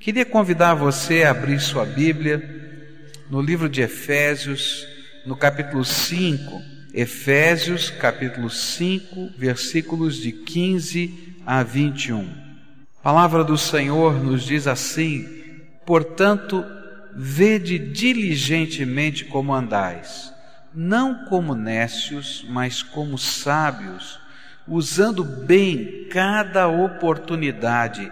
Queria convidar você a abrir sua Bíblia no livro de Efésios, no capítulo 5. Efésios, capítulo 5, versículos de 15 a 21. A palavra do Senhor nos diz assim: Portanto, vede diligentemente como andais, não como nécios, mas como sábios, usando bem cada oportunidade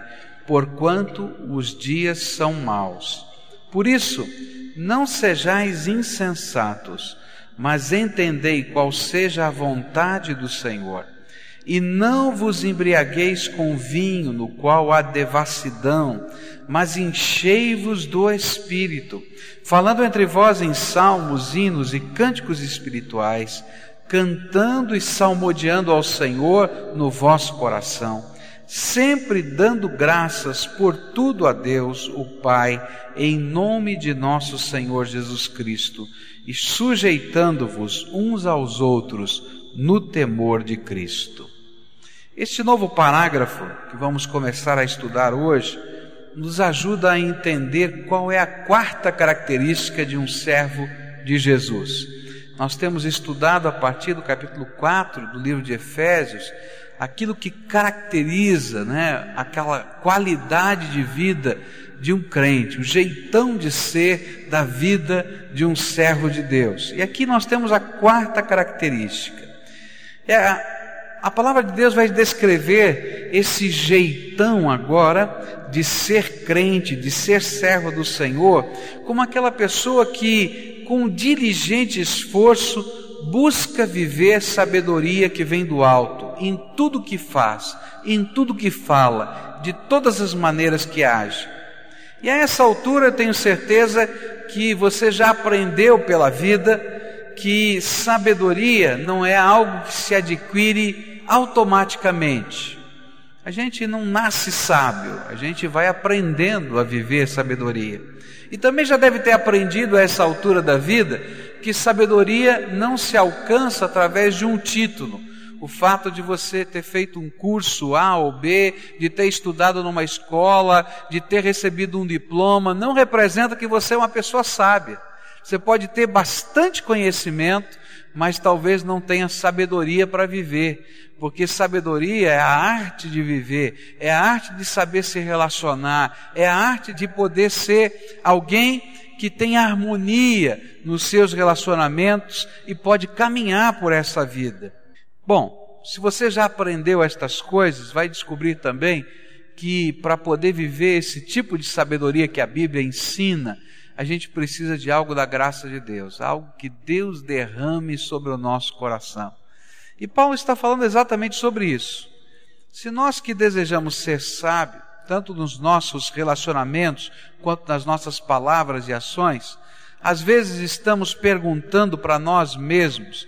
porquanto os dias são maus. Por isso, não sejais insensatos, mas entendei qual seja a vontade do Senhor. E não vos embriagueis com vinho, no qual há devassidão, mas enchei-vos do Espírito, falando entre vós em salmos, hinos e cânticos espirituais, cantando e salmodiando ao Senhor no vosso coração sempre dando graças por tudo a Deus, o Pai, em nome de nosso Senhor Jesus Cristo, e sujeitando-vos uns aos outros no temor de Cristo. Este novo parágrafo que vamos começar a estudar hoje nos ajuda a entender qual é a quarta característica de um servo de Jesus. Nós temos estudado a partir do capítulo 4 do livro de Efésios aquilo que caracteriza né, aquela qualidade de vida de um crente, o jeitão de ser da vida de um servo de Deus. E aqui nós temos a quarta característica. É a, a palavra de Deus vai descrever esse jeitão agora de ser crente, de ser servo do Senhor, como aquela pessoa que, com diligente esforço, busca viver sabedoria que vem do alto, em tudo que faz, em tudo que fala, de todas as maneiras que age. E a essa altura tenho certeza que você já aprendeu pela vida que sabedoria não é algo que se adquire automaticamente. A gente não nasce sábio, a gente vai aprendendo a viver sabedoria. E também já deve ter aprendido a essa altura da vida que sabedoria não se alcança através de um título. O fato de você ter feito um curso A ou B, de ter estudado numa escola, de ter recebido um diploma, não representa que você é uma pessoa sábia. Você pode ter bastante conhecimento, mas talvez não tenha sabedoria para viver, porque sabedoria é a arte de viver, é a arte de saber se relacionar, é a arte de poder ser alguém que tem harmonia nos seus relacionamentos e pode caminhar por essa vida. Bom, se você já aprendeu estas coisas, vai descobrir também que para poder viver esse tipo de sabedoria que a Bíblia ensina, a gente precisa de algo da graça de Deus, algo que Deus derrame sobre o nosso coração. E Paulo está falando exatamente sobre isso. Se nós que desejamos ser sábios, tanto nos nossos relacionamentos quanto nas nossas palavras e ações, às vezes estamos perguntando para nós mesmos: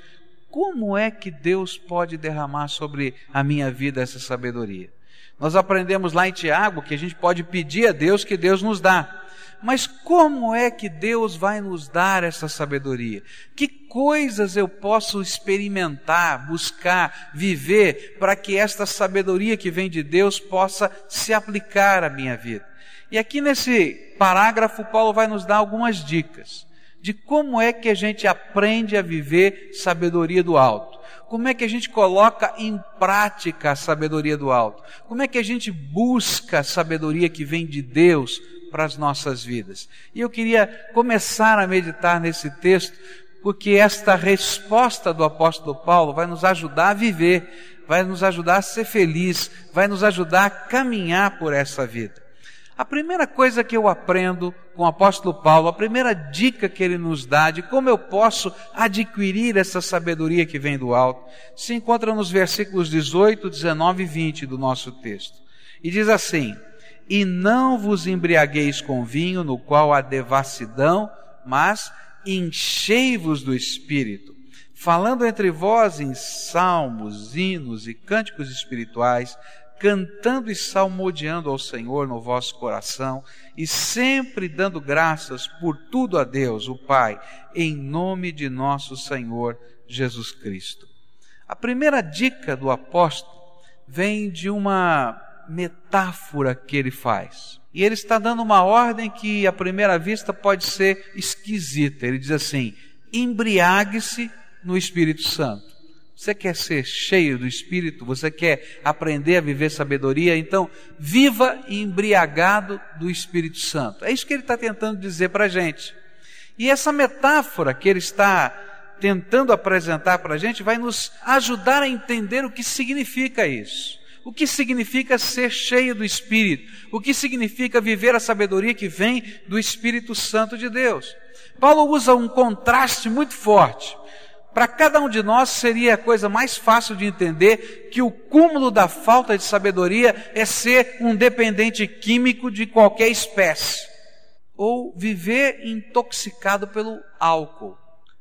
como é que Deus pode derramar sobre a minha vida essa sabedoria? Nós aprendemos lá em Tiago que a gente pode pedir a Deus que Deus nos dá. Mas como é que Deus vai nos dar essa sabedoria? Que coisas eu posso experimentar, buscar, viver para que esta sabedoria que vem de Deus possa se aplicar à minha vida? E aqui nesse parágrafo, Paulo vai nos dar algumas dicas de como é que a gente aprende a viver sabedoria do alto. Como é que a gente coloca em prática a sabedoria do alto? Como é que a gente busca a sabedoria que vem de Deus para as nossas vidas. E eu queria começar a meditar nesse texto, porque esta resposta do apóstolo Paulo vai nos ajudar a viver, vai nos ajudar a ser feliz, vai nos ajudar a caminhar por essa vida. A primeira coisa que eu aprendo com o apóstolo Paulo, a primeira dica que ele nos dá de como eu posso adquirir essa sabedoria que vem do alto, se encontra nos versículos 18, 19 e 20 do nosso texto. E diz assim: e não vos embriagueis com vinho, no qual há devassidão, mas enchei-vos do Espírito, falando entre vós em salmos, hinos e cânticos espirituais, cantando e salmodiando ao Senhor no vosso coração, e sempre dando graças por tudo a Deus, o Pai, em nome de nosso Senhor Jesus Cristo. A primeira dica do apóstolo vem de uma metáfora que ele faz. E ele está dando uma ordem que, à primeira vista, pode ser esquisita. Ele diz assim: embriague-se no Espírito Santo. Você quer ser cheio do Espírito? Você quer aprender a viver sabedoria? Então, viva embriagado do Espírito Santo. É isso que ele está tentando dizer para a gente. E essa metáfora que ele está tentando apresentar para a gente vai nos ajudar a entender o que significa isso. O que significa ser cheio do Espírito? O que significa viver a sabedoria que vem do Espírito Santo de Deus? Paulo usa um contraste muito forte. Para cada um de nós seria a coisa mais fácil de entender que o cúmulo da falta de sabedoria é ser um dependente químico de qualquer espécie ou viver intoxicado pelo álcool.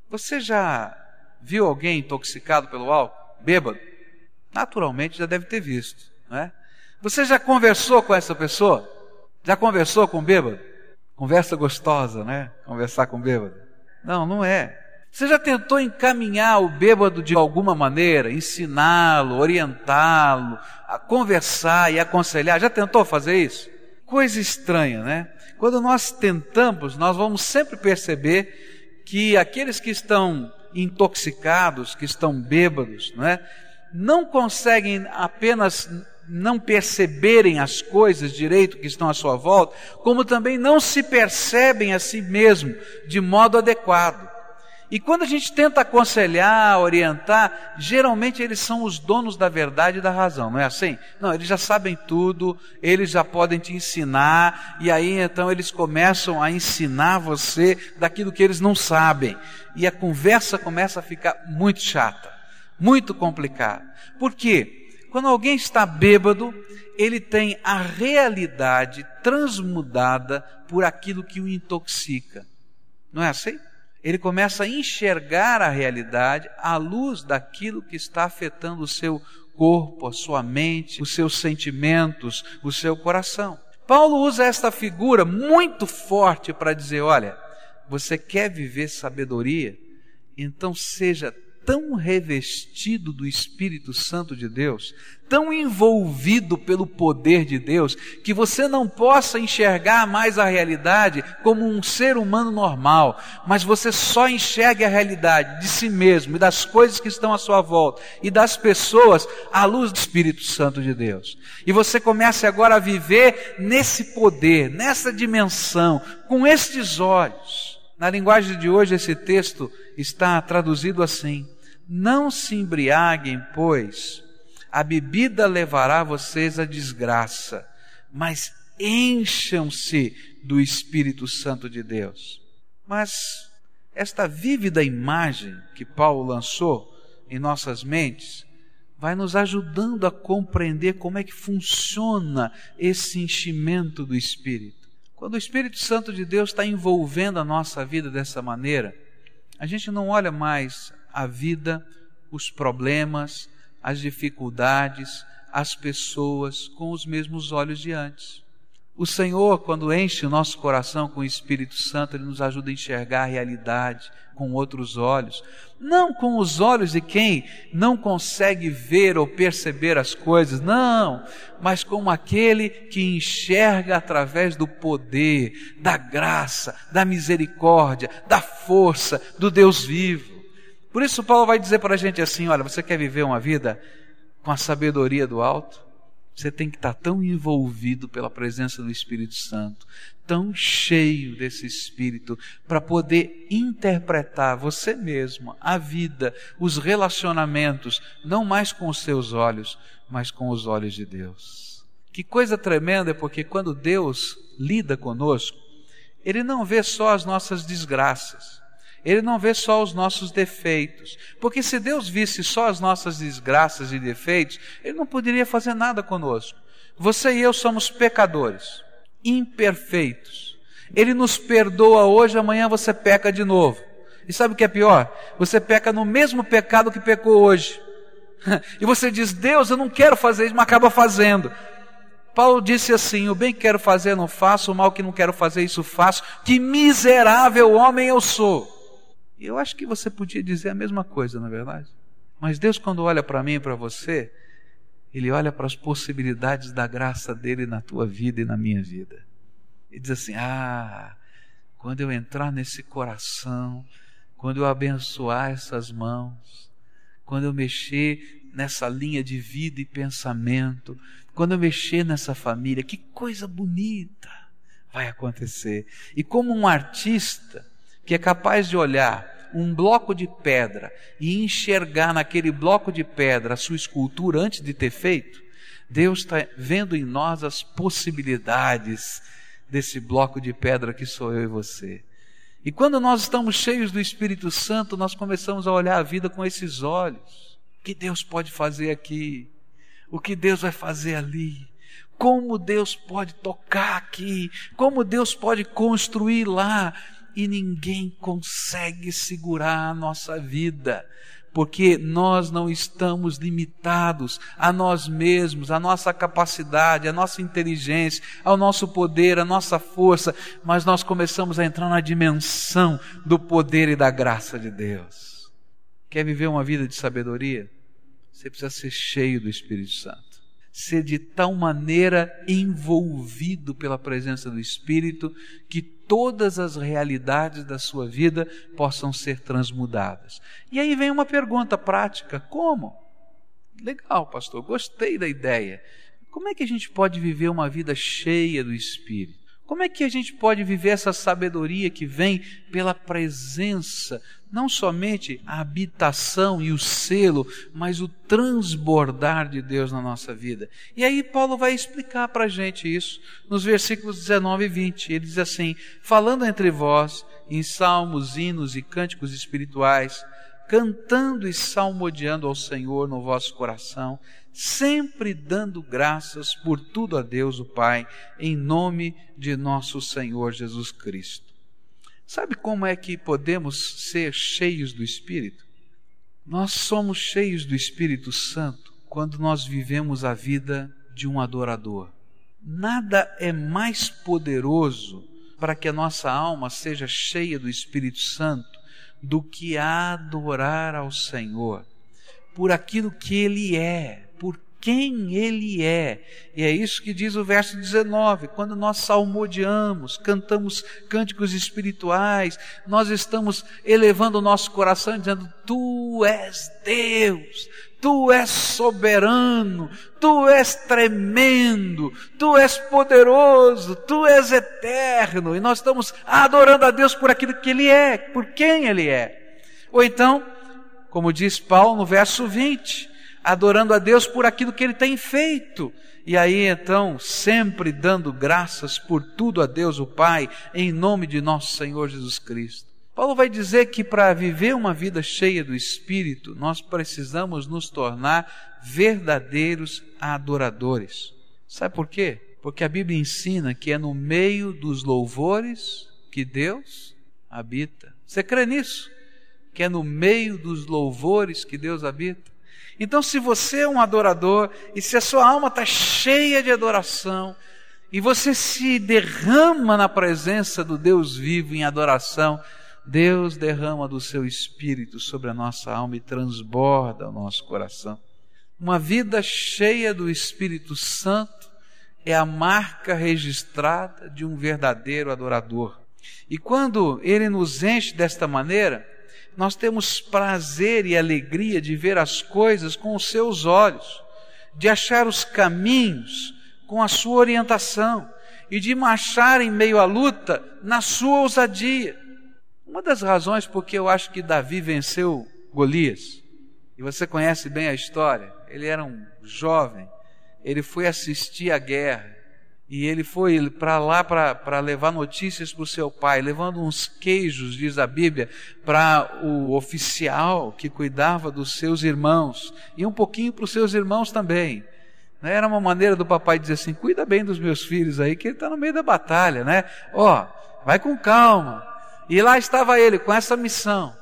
Você já viu alguém intoxicado pelo álcool? Bêbado? Naturalmente já deve ter visto, não é? Você já conversou com essa pessoa? Já conversou com o bêbado? Conversa gostosa, né? Conversar com o bêbado. Não, não é. Você já tentou encaminhar o bêbado de alguma maneira, ensiná-lo, orientá-lo, a conversar e aconselhar? Já tentou fazer isso? Coisa estranha, né? Quando nós tentamos, nós vamos sempre perceber que aqueles que estão intoxicados, que estão bêbados, não é? Não conseguem apenas não perceberem as coisas direito que estão à sua volta, como também não se percebem a si mesmo de modo adequado. E quando a gente tenta aconselhar, orientar, geralmente eles são os donos da verdade e da razão, não é assim? Não, eles já sabem tudo, eles já podem te ensinar, e aí então eles começam a ensinar você daquilo que eles não sabem. E a conversa começa a ficar muito chata, muito complicada. Por quê? Quando alguém está bêbado, ele tem a realidade transmudada por aquilo que o intoxica. Não é assim? ele começa a enxergar a realidade à luz daquilo que está afetando o seu corpo, a sua mente, os seus sentimentos, o seu coração. Paulo usa esta figura muito forte para dizer: olha, você quer viver sabedoria? Então seja tão revestido do Espírito Santo de Deus, tão envolvido pelo poder de Deus, que você não possa enxergar mais a realidade como um ser humano normal, mas você só enxergue a realidade de si mesmo e das coisas que estão à sua volta e das pessoas à luz do Espírito Santo de Deus. E você comece agora a viver nesse poder, nessa dimensão, com estes olhos. Na linguagem de hoje, esse texto está traduzido assim: Não se embriaguem, pois, a bebida levará vocês à desgraça, mas encham-se do Espírito Santo de Deus. Mas esta vívida imagem que Paulo lançou em nossas mentes vai nos ajudando a compreender como é que funciona esse enchimento do Espírito. Quando o Espírito Santo de Deus está envolvendo a nossa vida dessa maneira, a gente não olha mais a vida, os problemas, as dificuldades, as pessoas com os mesmos olhos de antes. O Senhor, quando enche o nosso coração com o Espírito Santo, Ele nos ajuda a enxergar a realidade com outros olhos. Não com os olhos de quem não consegue ver ou perceber as coisas, não, mas como aquele que enxerga através do poder, da graça, da misericórdia, da força do Deus vivo. Por isso, Paulo vai dizer para a gente assim: olha, você quer viver uma vida com a sabedoria do alto? Você tem que estar tão envolvido pela presença do Espírito Santo, tão cheio desse Espírito, para poder interpretar você mesmo, a vida, os relacionamentos, não mais com os seus olhos, mas com os olhos de Deus. Que coisa tremenda, porque quando Deus lida conosco, Ele não vê só as nossas desgraças, ele não vê só os nossos defeitos. Porque se Deus visse só as nossas desgraças e defeitos, Ele não poderia fazer nada conosco. Você e eu somos pecadores, imperfeitos. Ele nos perdoa hoje, amanhã você peca de novo. E sabe o que é pior? Você peca no mesmo pecado que pecou hoje. E você diz, Deus, eu não quero fazer isso, mas acaba fazendo. Paulo disse assim: O bem que quero fazer não faço, o mal que não quero fazer isso faço. Que miserável homem eu sou. Eu acho que você podia dizer a mesma coisa, na é verdade. Mas Deus, quando olha para mim e para você, Ele olha para as possibilidades da graça dele na tua vida e na minha vida. E diz assim: Ah, quando eu entrar nesse coração, quando eu abençoar essas mãos, quando eu mexer nessa linha de vida e pensamento, quando eu mexer nessa família, que coisa bonita vai acontecer. E como um artista que é capaz de olhar um bloco de pedra e enxergar naquele bloco de pedra a sua escultura antes de ter feito, Deus está vendo em nós as possibilidades desse bloco de pedra que sou eu e você. E quando nós estamos cheios do Espírito Santo, nós começamos a olhar a vida com esses olhos. O que Deus pode fazer aqui? O que Deus vai fazer ali? Como Deus pode tocar aqui? Como Deus pode construir lá? E ninguém consegue segurar a nossa vida, porque nós não estamos limitados a nós mesmos, a nossa capacidade, a nossa inteligência, ao nosso poder, a nossa força, mas nós começamos a entrar na dimensão do poder e da graça de Deus. Quer viver uma vida de sabedoria? Você precisa ser cheio do Espírito Santo ser de tal maneira envolvido pela presença do Espírito que todas as realidades da sua vida possam ser transmudadas. E aí vem uma pergunta prática: como? Legal, pastor, gostei da ideia. Como é que a gente pode viver uma vida cheia do Espírito? Como é que a gente pode viver essa sabedoria que vem pela presença, não somente a habitação e o selo, mas o transbordar de Deus na nossa vida? E aí Paulo vai explicar para a gente isso nos versículos 19 e 20. Ele diz assim: falando entre vós em salmos, hinos e cânticos espirituais, cantando e salmodiando ao Senhor no vosso coração, sempre dando graças por tudo a Deus o Pai, em nome de nosso Senhor Jesus Cristo. Sabe como é que podemos ser cheios do Espírito? Nós somos cheios do Espírito Santo quando nós vivemos a vida de um adorador. Nada é mais poderoso para que a nossa alma seja cheia do Espírito Santo do que adorar ao Senhor por aquilo que Ele é, quem Ele é. E é isso que diz o verso 19: quando nós salmodiamos, cantamos cânticos espirituais, nós estamos elevando o nosso coração dizendo: Tu és Deus, Tu és soberano, Tu és tremendo, Tu és poderoso, Tu és eterno, e nós estamos adorando a Deus por aquilo que Ele é, por quem Ele é. Ou então, como diz Paulo no verso 20, adorando a Deus por aquilo que Ele tem feito. E aí então, sempre dando graças por tudo a Deus o Pai, em nome de nosso Senhor Jesus Cristo. Paulo vai dizer que para viver uma vida cheia do Espírito, nós precisamos nos tornar verdadeiros adoradores. Sabe por quê? Porque a Bíblia ensina que é no meio dos louvores que Deus habita. Você crê nisso? Que é no meio dos louvores que Deus habita? Então, se você é um adorador e se a sua alma está cheia de adoração, e você se derrama na presença do Deus vivo em adoração, Deus derrama do seu espírito sobre a nossa alma e transborda o nosso coração. Uma vida cheia do Espírito Santo é a marca registrada de um verdadeiro adorador. E quando ele nos enche desta maneira, nós temos prazer e alegria de ver as coisas com os seus olhos, de achar os caminhos com a sua orientação e de marchar em meio à luta na sua ousadia. Uma das razões porque eu acho que Davi venceu Golias, e você conhece bem a história, ele era um jovem, ele foi assistir à guerra, e ele foi para lá para levar notícias para o seu pai, levando uns queijos, diz a Bíblia, para o oficial que cuidava dos seus irmãos, e um pouquinho para os seus irmãos também. Né? Era uma maneira do papai dizer assim: cuida bem dos meus filhos aí, que ele está no meio da batalha, né? Ó, vai com calma, e lá estava ele com essa missão.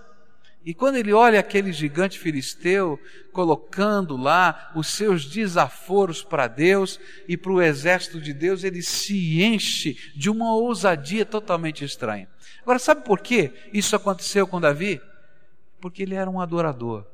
E quando ele olha aquele gigante filisteu colocando lá os seus desaforos para Deus e para o exército de Deus, ele se enche de uma ousadia totalmente estranha. Agora, sabe por que isso aconteceu com Davi? Porque ele era um adorador.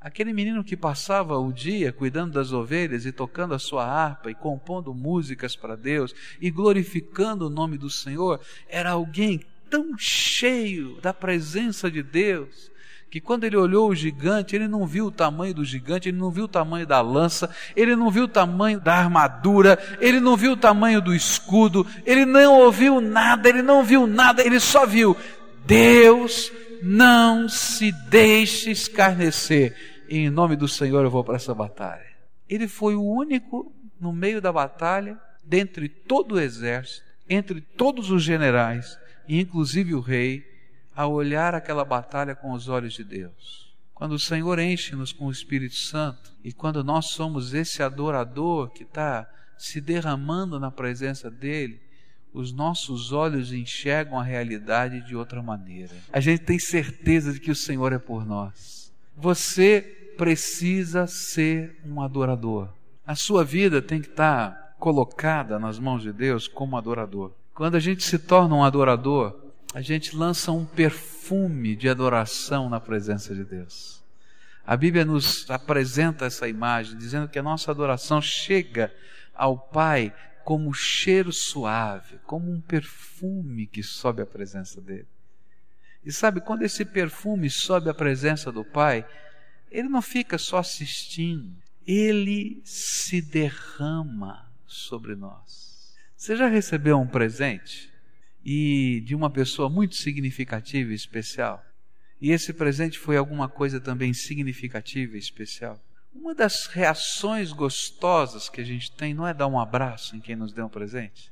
Aquele menino que passava o dia cuidando das ovelhas e tocando a sua harpa e compondo músicas para Deus e glorificando o nome do Senhor, era alguém tão cheio da presença de Deus que quando ele olhou o gigante, ele não viu o tamanho do gigante, ele não viu o tamanho da lança, ele não viu o tamanho da armadura, ele não viu o tamanho do escudo, ele não ouviu nada, ele não viu nada, ele só viu Deus não se deixe escarnecer. E em nome do Senhor eu vou para essa batalha. Ele foi o único no meio da batalha, dentre todo o exército, entre todos os generais, e inclusive o rei, a olhar aquela batalha com os olhos de Deus. Quando o Senhor enche-nos com o Espírito Santo e quando nós somos esse adorador que está se derramando na presença dEle, os nossos olhos enxergam a realidade de outra maneira. A gente tem certeza de que o Senhor é por nós. Você precisa ser um adorador. A sua vida tem que estar colocada nas mãos de Deus como adorador. Quando a gente se torna um adorador, a gente lança um perfume de adoração na presença de Deus. A Bíblia nos apresenta essa imagem, dizendo que a nossa adoração chega ao Pai como cheiro suave, como um perfume que sobe à presença dele. E sabe, quando esse perfume sobe à presença do Pai, ele não fica só assistindo, ele se derrama sobre nós. Você já recebeu um presente e de uma pessoa muito significativa e especial? E esse presente foi alguma coisa também significativa e especial? Uma das reações gostosas que a gente tem não é dar um abraço em quem nos deu um presente.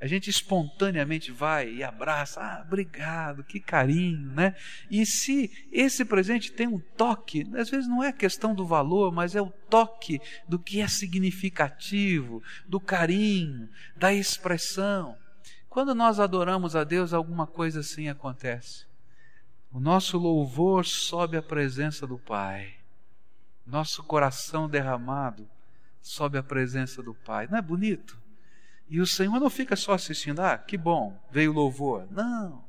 A gente espontaneamente vai e abraça, ah, obrigado, que carinho, né? E se esse presente tem um toque, às vezes não é questão do valor, mas é o toque do que é significativo, do carinho, da expressão. Quando nós adoramos a Deus, alguma coisa assim acontece. O nosso louvor sobe à presença do Pai nosso coração derramado sob a presença do Pai. Não é bonito? E o Senhor não fica só assistindo, ah, que bom, veio louvor. Não.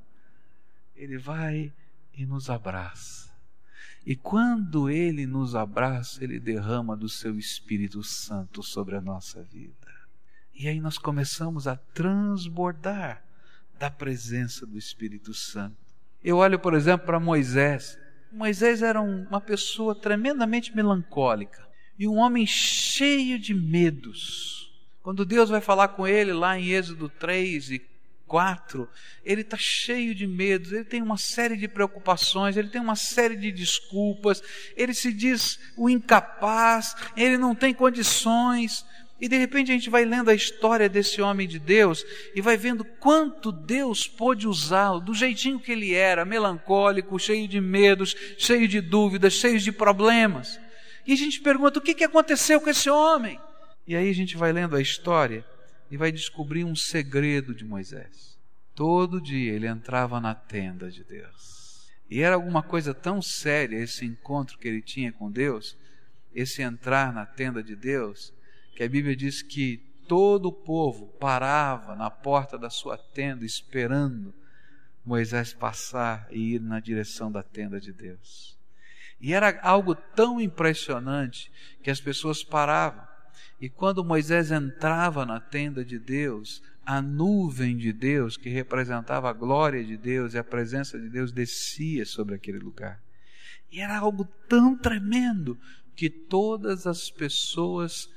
Ele vai e nos abraça. E quando ele nos abraça, ele derrama do seu Espírito Santo sobre a nossa vida. E aí nós começamos a transbordar da presença do Espírito Santo. Eu olho, por exemplo, para Moisés. Moisés era uma pessoa tremendamente melancólica e um homem cheio de medos. Quando Deus vai falar com ele lá em Êxodo 3 e 4, ele está cheio de medos, ele tem uma série de preocupações, ele tem uma série de desculpas, ele se diz o incapaz, ele não tem condições, e de repente a gente vai lendo a história desse homem de Deus e vai vendo quanto Deus pôde usá-lo, do jeitinho que ele era, melancólico, cheio de medos, cheio de dúvidas, cheio de problemas. E a gente pergunta: o que, que aconteceu com esse homem? E aí a gente vai lendo a história e vai descobrir um segredo de Moisés. Todo dia ele entrava na tenda de Deus. E era alguma coisa tão séria esse encontro que ele tinha com Deus, esse entrar na tenda de Deus que a Bíblia diz que todo o povo parava na porta da sua tenda esperando Moisés passar e ir na direção da tenda de Deus. E era algo tão impressionante que as pessoas paravam. E quando Moisés entrava na tenda de Deus, a nuvem de Deus, que representava a glória de Deus e a presença de Deus, descia sobre aquele lugar. E era algo tão tremendo que todas as pessoas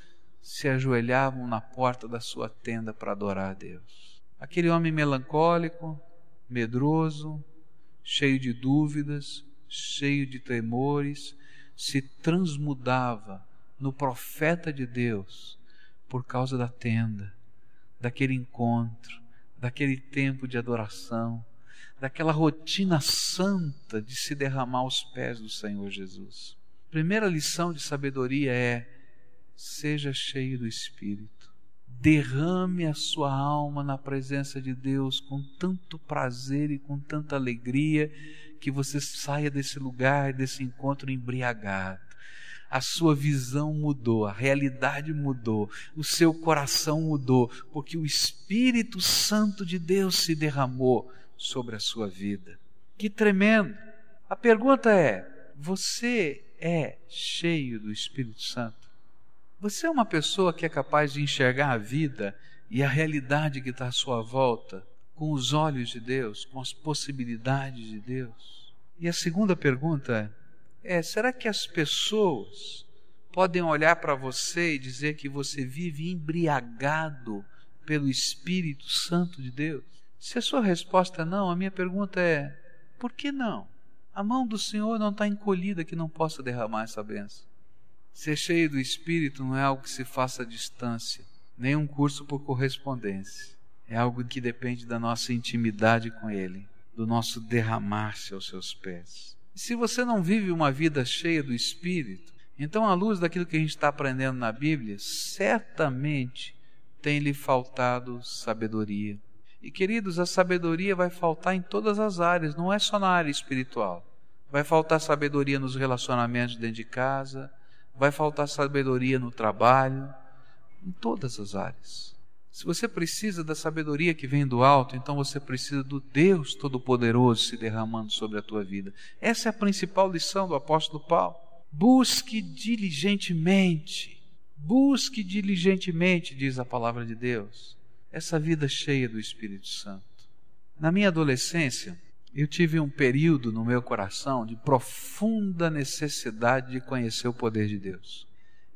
se ajoelhavam na porta da sua tenda para adorar a Deus. Aquele homem melancólico, medroso, cheio de dúvidas, cheio de temores, se transmudava no profeta de Deus por causa da tenda, daquele encontro, daquele tempo de adoração, daquela rotina santa de se derramar aos pés do Senhor Jesus. Primeira lição de sabedoria é seja cheio do Espírito. Derrame a sua alma na presença de Deus com tanto prazer e com tanta alegria que você saia desse lugar, desse encontro embriagado. A sua visão mudou, a realidade mudou, o seu coração mudou, porque o Espírito Santo de Deus se derramou sobre a sua vida. Que tremendo! A pergunta é: você é cheio do Espírito Santo? Você é uma pessoa que é capaz de enxergar a vida e a realidade que está à sua volta com os olhos de Deus, com as possibilidades de Deus? E a segunda pergunta é: será que as pessoas podem olhar para você e dizer que você vive embriagado pelo Espírito Santo de Deus? Se a sua resposta é não, a minha pergunta é: por que não? A mão do Senhor não está encolhida que não possa derramar essa benção. Ser cheio do Espírito não é algo que se faça à distância, nem um curso por correspondência. É algo que depende da nossa intimidade com Ele, do nosso derramar-se aos seus pés. E se você não vive uma vida cheia do Espírito, então, à luz daquilo que a gente está aprendendo na Bíblia, certamente tem lhe faltado sabedoria. E queridos, a sabedoria vai faltar em todas as áreas, não é só na área espiritual. Vai faltar sabedoria nos relacionamentos dentro de casa, vai faltar sabedoria no trabalho, em todas as áreas. Se você precisa da sabedoria que vem do alto, então você precisa do Deus Todo-Poderoso se derramando sobre a tua vida. Essa é a principal lição do apóstolo Paulo. Busque diligentemente, busque diligentemente, diz a palavra de Deus, essa vida cheia do Espírito Santo. Na minha adolescência, eu tive um período no meu coração de profunda necessidade de conhecer o poder de Deus.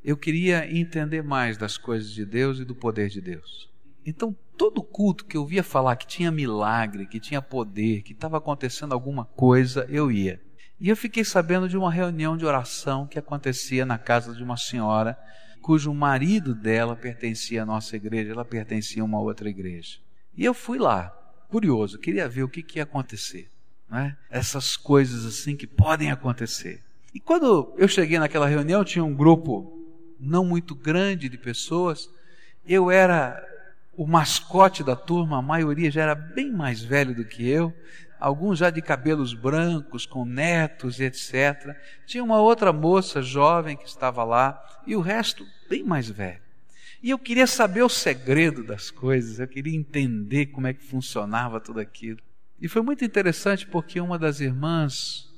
Eu queria entender mais das coisas de Deus e do poder de Deus. Então, todo culto que eu via falar que tinha milagre, que tinha poder, que estava acontecendo alguma coisa, eu ia. E eu fiquei sabendo de uma reunião de oração que acontecia na casa de uma senhora cujo marido dela pertencia à nossa igreja, ela pertencia a uma outra igreja. E eu fui lá curioso, queria ver o que, que ia acontecer. Né? Essas coisas assim que podem acontecer. E quando eu cheguei naquela reunião, tinha um grupo não muito grande de pessoas. Eu era o mascote da turma, a maioria já era bem mais velho do que eu, alguns já de cabelos brancos, com netos e etc. Tinha uma outra moça jovem que estava lá e o resto bem mais velho. E eu queria saber o segredo das coisas, eu queria entender como é que funcionava tudo aquilo. E foi muito interessante porque uma das irmãs,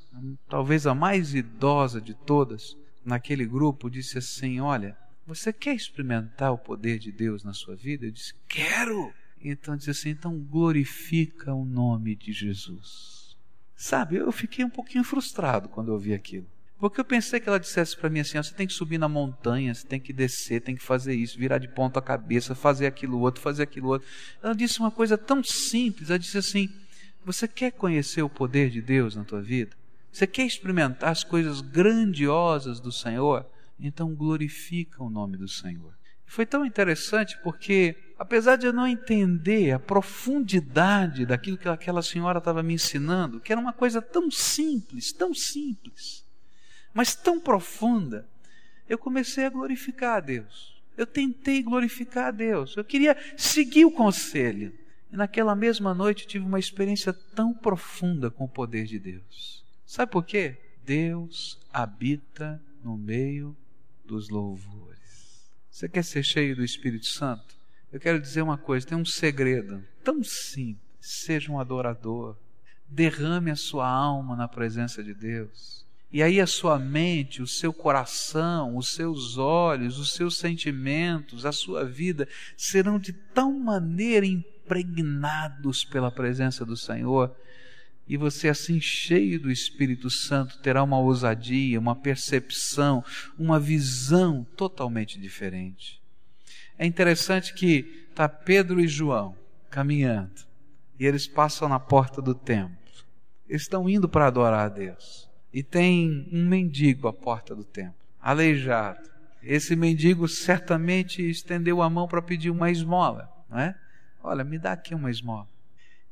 talvez a mais idosa de todas, naquele grupo, disse assim: Olha, você quer experimentar o poder de Deus na sua vida? Eu disse: Quero! Então disse assim: Então glorifica o nome de Jesus. Sabe, eu fiquei um pouquinho frustrado quando eu ouvi aquilo. Porque eu pensei que ela dissesse para mim assim: você tem que subir na montanha, você tem que descer, tem que fazer isso, virar de ponta cabeça, fazer aquilo outro, fazer aquilo outro. Ela disse uma coisa tão simples: ela disse assim, você quer conhecer o poder de Deus na tua vida? Você quer experimentar as coisas grandiosas do Senhor? Então glorifica o nome do Senhor. Foi tão interessante porque, apesar de eu não entender a profundidade daquilo que aquela senhora estava me ensinando, que era uma coisa tão simples, tão simples, mas tão profunda, eu comecei a glorificar a Deus. Eu tentei glorificar a Deus. Eu queria seguir o conselho. E naquela mesma noite tive uma experiência tão profunda com o poder de Deus. Sabe por quê? Deus habita no meio dos louvores. Você quer ser cheio do Espírito Santo? Eu quero dizer uma coisa: tem um segredo tão simples. Seja um adorador. Derrame a sua alma na presença de Deus. E aí a sua mente, o seu coração, os seus olhos, os seus sentimentos, a sua vida serão de tal maneira impregnados pela presença do Senhor, e você assim cheio do Espírito Santo terá uma ousadia, uma percepção, uma visão totalmente diferente. É interessante que está Pedro e João caminhando e eles passam na porta do templo. Eles estão indo para adorar a Deus e tem um mendigo à porta do templo, aleijado. Esse mendigo certamente estendeu a mão para pedir uma esmola, não é? Olha, me dá aqui uma esmola.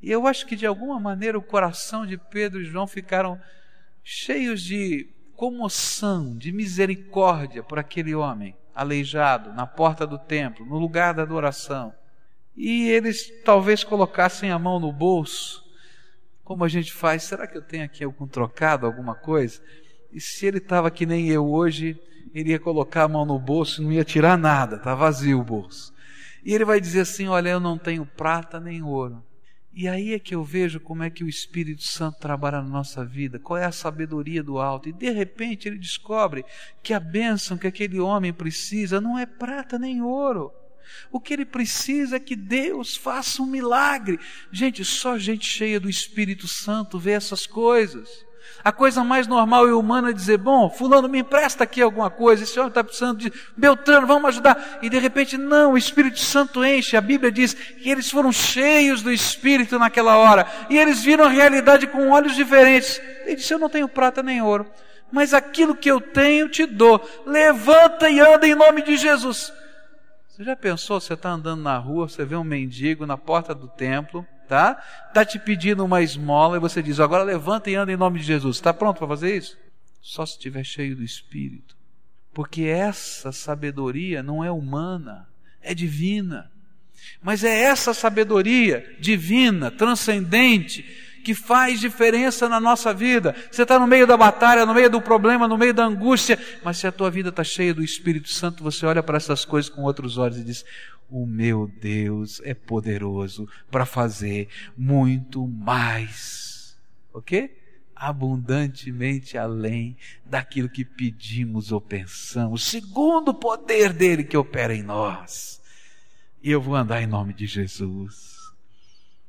E eu acho que de alguma maneira o coração de Pedro e João ficaram cheios de comoção, de misericórdia por aquele homem aleijado na porta do templo, no lugar da adoração. E eles talvez colocassem a mão no bolso como a gente faz? Será que eu tenho aqui algum trocado, alguma coisa? E se ele estava que nem eu hoje, ele ia colocar a mão no bolso e não ia tirar nada, está vazio o bolso. E ele vai dizer assim: Olha, eu não tenho prata nem ouro. E aí é que eu vejo como é que o Espírito Santo trabalha na nossa vida, qual é a sabedoria do alto. E de repente ele descobre que a bênção que aquele homem precisa não é prata nem ouro. O que ele precisa é que Deus faça um milagre. Gente, só gente cheia do Espírito Santo vê essas coisas. A coisa mais normal e humana é dizer: Bom, Fulano, me empresta aqui alguma coisa. Esse homem está precisando de Beltrano, vamos ajudar. E de repente, não, o Espírito Santo enche. A Bíblia diz que eles foram cheios do Espírito naquela hora. E eles viram a realidade com olhos diferentes. Ele disse: Eu não tenho prata nem ouro, mas aquilo que eu tenho te dou. Levanta e anda em nome de Jesus. Você já pensou? Você está andando na rua, você vê um mendigo na porta do templo tá? Tá te pedindo uma esmola e você diz: "Agora levanta e anda em nome de Jesus". Está pronto para fazer isso? Só se estiver cheio do Espírito. Porque essa sabedoria não é humana, é divina. Mas é essa sabedoria divina, transcendente, que faz diferença na nossa vida. Você está no meio da batalha, no meio do problema, no meio da angústia, mas se a tua vida está cheia do Espírito Santo, você olha para essas coisas com outros olhos e diz: o meu Deus é poderoso para fazer muito mais. Ok? Abundantemente além daquilo que pedimos ou pensamos, segundo o poder dele que opera em nós. E eu vou andar em nome de Jesus.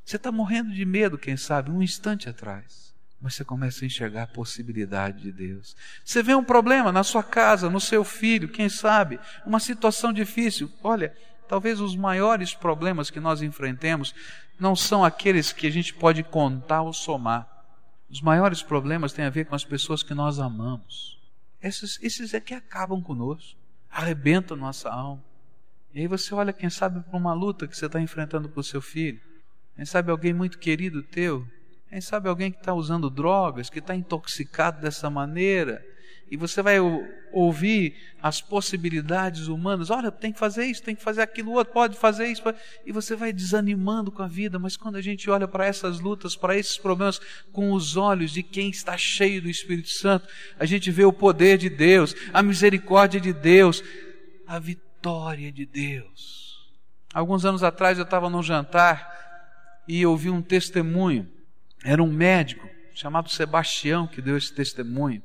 Você está morrendo de medo, quem sabe, um instante atrás. Mas você começa a enxergar a possibilidade de Deus. Você vê um problema na sua casa, no seu filho, quem sabe, uma situação difícil. Olha, Talvez os maiores problemas que nós enfrentemos não são aqueles que a gente pode contar ou somar. Os maiores problemas têm a ver com as pessoas que nós amamos. Esses, esses é que acabam conosco, arrebentam nossa alma. E aí você olha, quem sabe, para uma luta que você está enfrentando com o seu filho. Quem sabe alguém muito querido teu. Quem sabe alguém que está usando drogas, que está intoxicado dessa maneira e você vai ouvir as possibilidades humanas. Olha, tem que fazer isso, tem que fazer aquilo outro, pode fazer isso. E você vai desanimando com a vida. Mas quando a gente olha para essas lutas, para esses problemas, com os olhos de quem está cheio do Espírito Santo, a gente vê o poder de Deus, a misericórdia de Deus, a vitória de Deus. Alguns anos atrás eu estava num jantar e ouvi um testemunho. Era um médico chamado Sebastião que deu esse testemunho.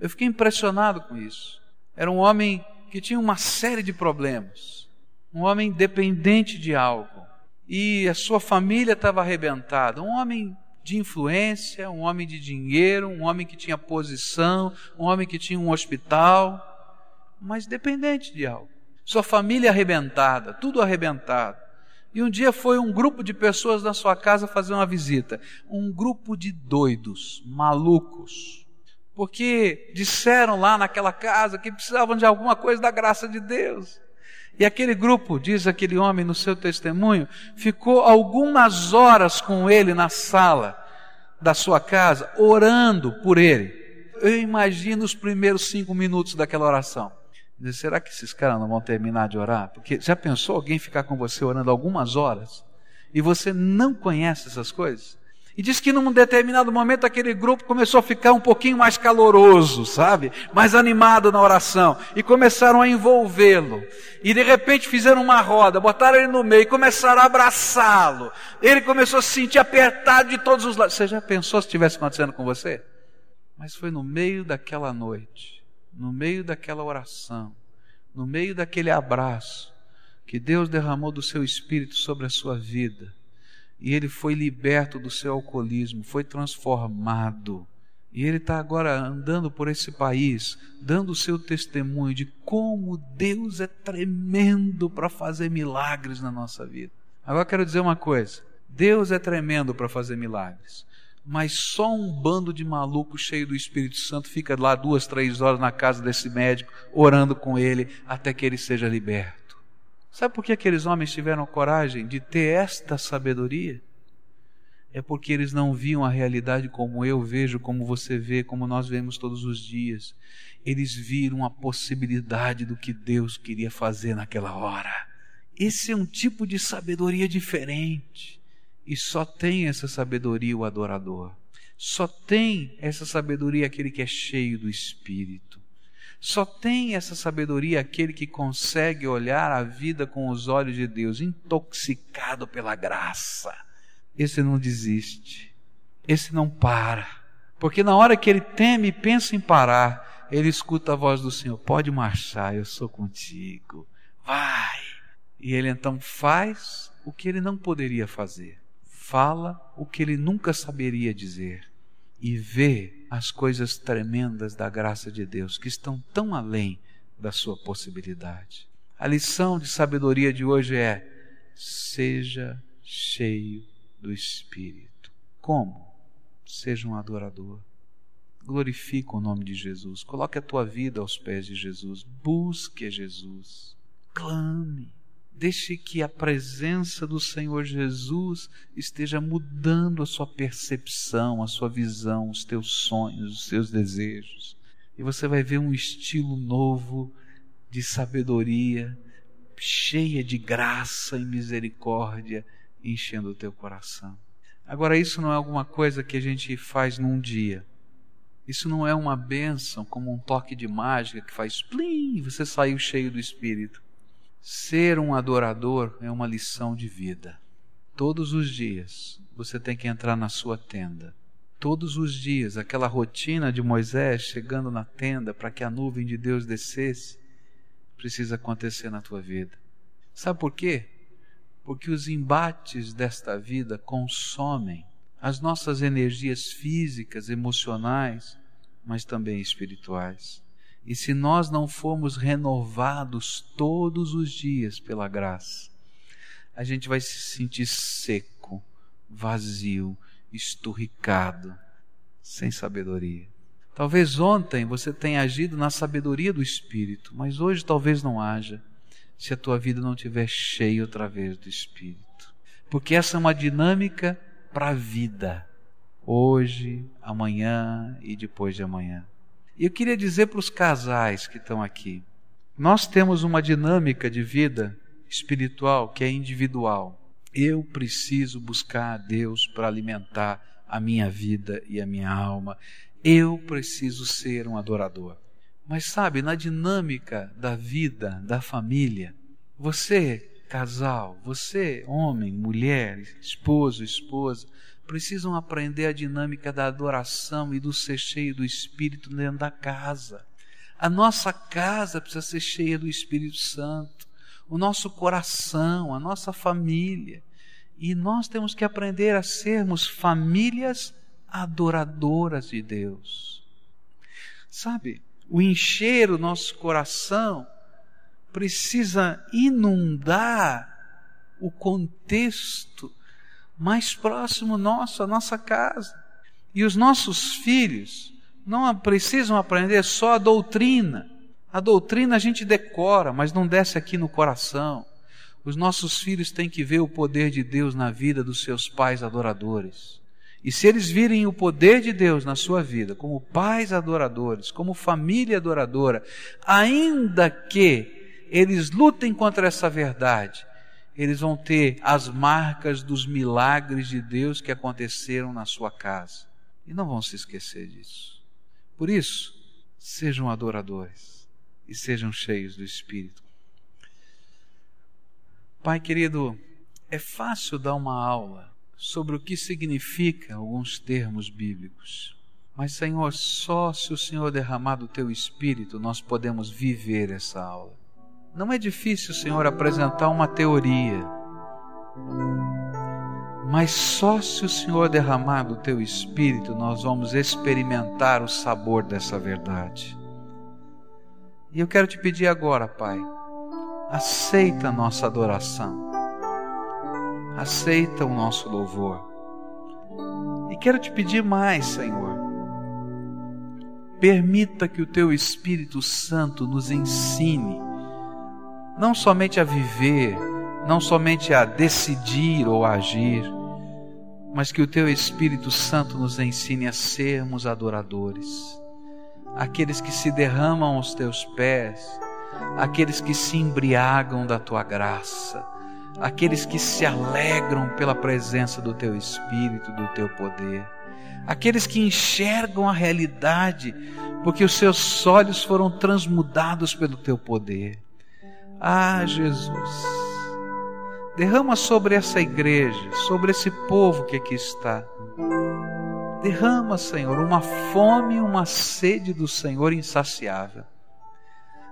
Eu fiquei impressionado com isso. Era um homem que tinha uma série de problemas, um homem dependente de algo, e a sua família estava arrebentada. Um homem de influência, um homem de dinheiro, um homem que tinha posição, um homem que tinha um hospital, mas dependente de algo. Sua família arrebentada, tudo arrebentado. E um dia foi um grupo de pessoas na sua casa fazer uma visita. Um grupo de doidos, malucos, porque disseram lá naquela casa que precisavam de alguma coisa da graça de Deus. E aquele grupo, diz aquele homem no seu testemunho, ficou algumas horas com ele na sala da sua casa, orando por ele. Eu imagino os primeiros cinco minutos daquela oração. Dizer, será que esses caras não vão terminar de orar? Porque já pensou alguém ficar com você orando algumas horas e você não conhece essas coisas? E diz que num determinado momento aquele grupo começou a ficar um pouquinho mais caloroso, sabe? Mais animado na oração. E começaram a envolvê-lo. E de repente fizeram uma roda, botaram ele no meio e começaram a abraçá-lo. Ele começou a se sentir apertado de todos os lados. Você já pensou se estivesse acontecendo com você? Mas foi no meio daquela noite, no meio daquela oração, no meio daquele abraço, que Deus derramou do seu espírito sobre a sua vida e ele foi liberto do seu alcoolismo, foi transformado. E ele está agora andando por esse país, dando o seu testemunho de como Deus é tremendo para fazer milagres na nossa vida. Agora quero dizer uma coisa: Deus é tremendo para fazer milagres, mas só um bando de malucos cheio do Espírito Santo fica lá duas, três horas na casa desse médico, orando com ele até que ele seja liberto. Sabe por que aqueles homens tiveram coragem de ter esta sabedoria? É porque eles não viam a realidade como eu vejo, como você vê, como nós vemos todos os dias. Eles viram a possibilidade do que Deus queria fazer naquela hora. Esse é um tipo de sabedoria diferente. E só tem essa sabedoria o adorador. Só tem essa sabedoria aquele que é cheio do Espírito. Só tem essa sabedoria aquele que consegue olhar a vida com os olhos de Deus, intoxicado pela graça. esse não desiste, esse não para. Porque na hora que ele teme e pensa em parar, ele escuta a voz do Senhor: pode marchar, eu sou contigo, vai. E ele então faz o que ele não poderia fazer, fala o que ele nunca saberia dizer e vê as coisas tremendas da graça de Deus que estão tão além da sua possibilidade. A lição de sabedoria de hoje é: seja cheio do Espírito. Como? Seja um adorador. Glorifica o nome de Jesus. Coloque a tua vida aos pés de Jesus. Busque a Jesus. Clame. Deixe que a presença do Senhor Jesus esteja mudando a sua percepção, a sua visão, os teus sonhos, os seus desejos. E você vai ver um estilo novo de sabedoria, cheia de graça e misericórdia, enchendo o teu coração. Agora, isso não é alguma coisa que a gente faz num dia. Isso não é uma bênção como um toque de mágica que faz plim e você saiu cheio do Espírito. Ser um adorador é uma lição de vida. Todos os dias você tem que entrar na sua tenda. Todos os dias, aquela rotina de Moisés chegando na tenda para que a nuvem de Deus descesse, precisa acontecer na tua vida. Sabe por quê? Porque os embates desta vida consomem as nossas energias físicas, emocionais, mas também espirituais. E se nós não formos renovados todos os dias pela graça, a gente vai se sentir seco, vazio, esturricado, sem sabedoria. Talvez ontem você tenha agido na sabedoria do Espírito, mas hoje talvez não haja, se a tua vida não estiver cheia outra vez do Espírito. Porque essa é uma dinâmica para a vida, hoje, amanhã e depois de amanhã. E eu queria dizer para os casais que estão aqui: nós temos uma dinâmica de vida espiritual que é individual. Eu preciso buscar a Deus para alimentar a minha vida e a minha alma. Eu preciso ser um adorador. Mas sabe, na dinâmica da vida, da família, você, casal, você, homem, mulher, esposo, esposa, precisam aprender a dinâmica da adoração e do ser cheio do Espírito dentro da casa. A nossa casa precisa ser cheia do Espírito Santo, o nosso coração, a nossa família. E nós temos que aprender a sermos famílias adoradoras de Deus. Sabe, o encher o nosso coração precisa inundar o contexto mais próximo nosso, a nossa casa. E os nossos filhos não precisam aprender só a doutrina. A doutrina a gente decora, mas não desce aqui no coração. Os nossos filhos têm que ver o poder de Deus na vida dos seus pais adoradores. E se eles virem o poder de Deus na sua vida, como pais adoradores, como família adoradora, ainda que eles lutem contra essa verdade, eles vão ter as marcas dos milagres de Deus que aconteceram na sua casa. E não vão se esquecer disso. Por isso, sejam adoradores e sejam cheios do Espírito. Pai querido, é fácil dar uma aula sobre o que significa alguns termos bíblicos. Mas, Senhor, só se o Senhor derramar do teu espírito nós podemos viver essa aula. Não é difícil, Senhor, apresentar uma teoria, mas só se o Senhor derramar do teu espírito nós vamos experimentar o sabor dessa verdade. E eu quero te pedir agora, Pai, aceita a nossa adoração, aceita o nosso louvor. E quero te pedir mais, Senhor. Permita que o teu Espírito Santo nos ensine não somente a viver, não somente a decidir ou a agir, mas que o Teu Espírito Santo nos ensine a sermos adoradores, aqueles que se derramam aos Teus pés, aqueles que se embriagam da Tua graça, aqueles que se alegram pela presença do Teu Espírito, do Teu poder, aqueles que enxergam a realidade, porque os seus olhos foram transmudados pelo Teu poder. Ah, Jesus, Derrama sobre essa igreja, sobre esse povo que aqui está. Derrama, Senhor, uma fome uma sede do Senhor insaciável.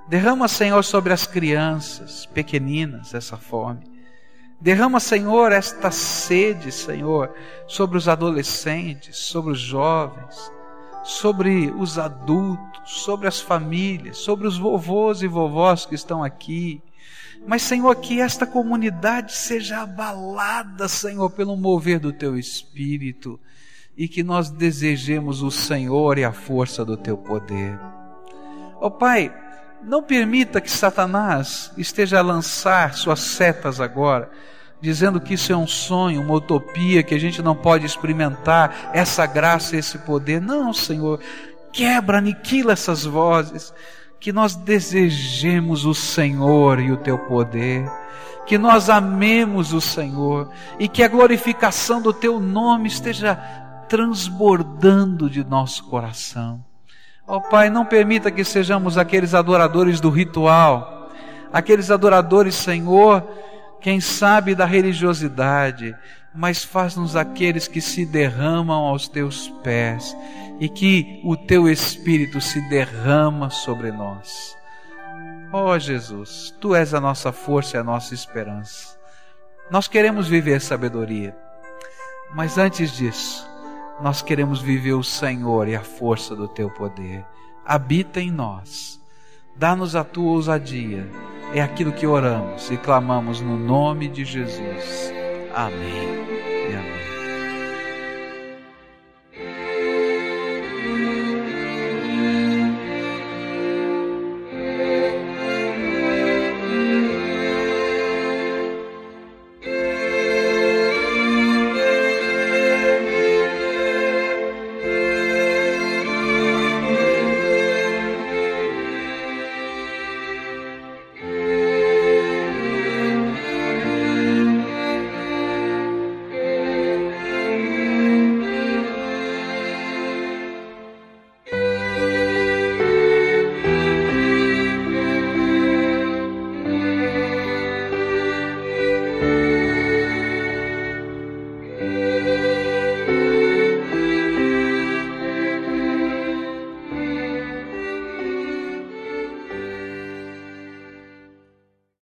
Derrama, Senhor, sobre as crianças pequeninas essa fome. Derrama, Senhor, esta sede, Senhor, sobre os adolescentes, sobre os jovens, sobre os adultos, sobre as famílias, sobre os vovôs e vovós que estão aqui. Mas, Senhor, que esta comunidade seja abalada, Senhor, pelo mover do Teu Espírito e que nós desejemos o Senhor e a força do Teu poder. Ó oh, Pai, não permita que Satanás esteja a lançar suas setas agora, dizendo que isso é um sonho, uma utopia, que a gente não pode experimentar essa graça esse poder. Não, Senhor, quebra, aniquila essas vozes, que nós desejemos o Senhor e o teu poder, que nós amemos o Senhor. E que a glorificação do teu nome esteja transbordando de nosso coração. Ó oh, Pai, não permita que sejamos aqueles adoradores do ritual, aqueles adoradores, Senhor, quem sabe da religiosidade, mas faz-nos aqueles que se derramam aos teus pés e que o teu Espírito se derrama sobre nós. Ó oh, Jesus, tu és a nossa força e a nossa esperança. Nós queremos viver sabedoria, mas antes disso, nós queremos viver o Senhor e a força do teu poder. Habita em nós. Dá-nos a tua ousadia. É aquilo que oramos e clamamos no nome de Jesus. Amém.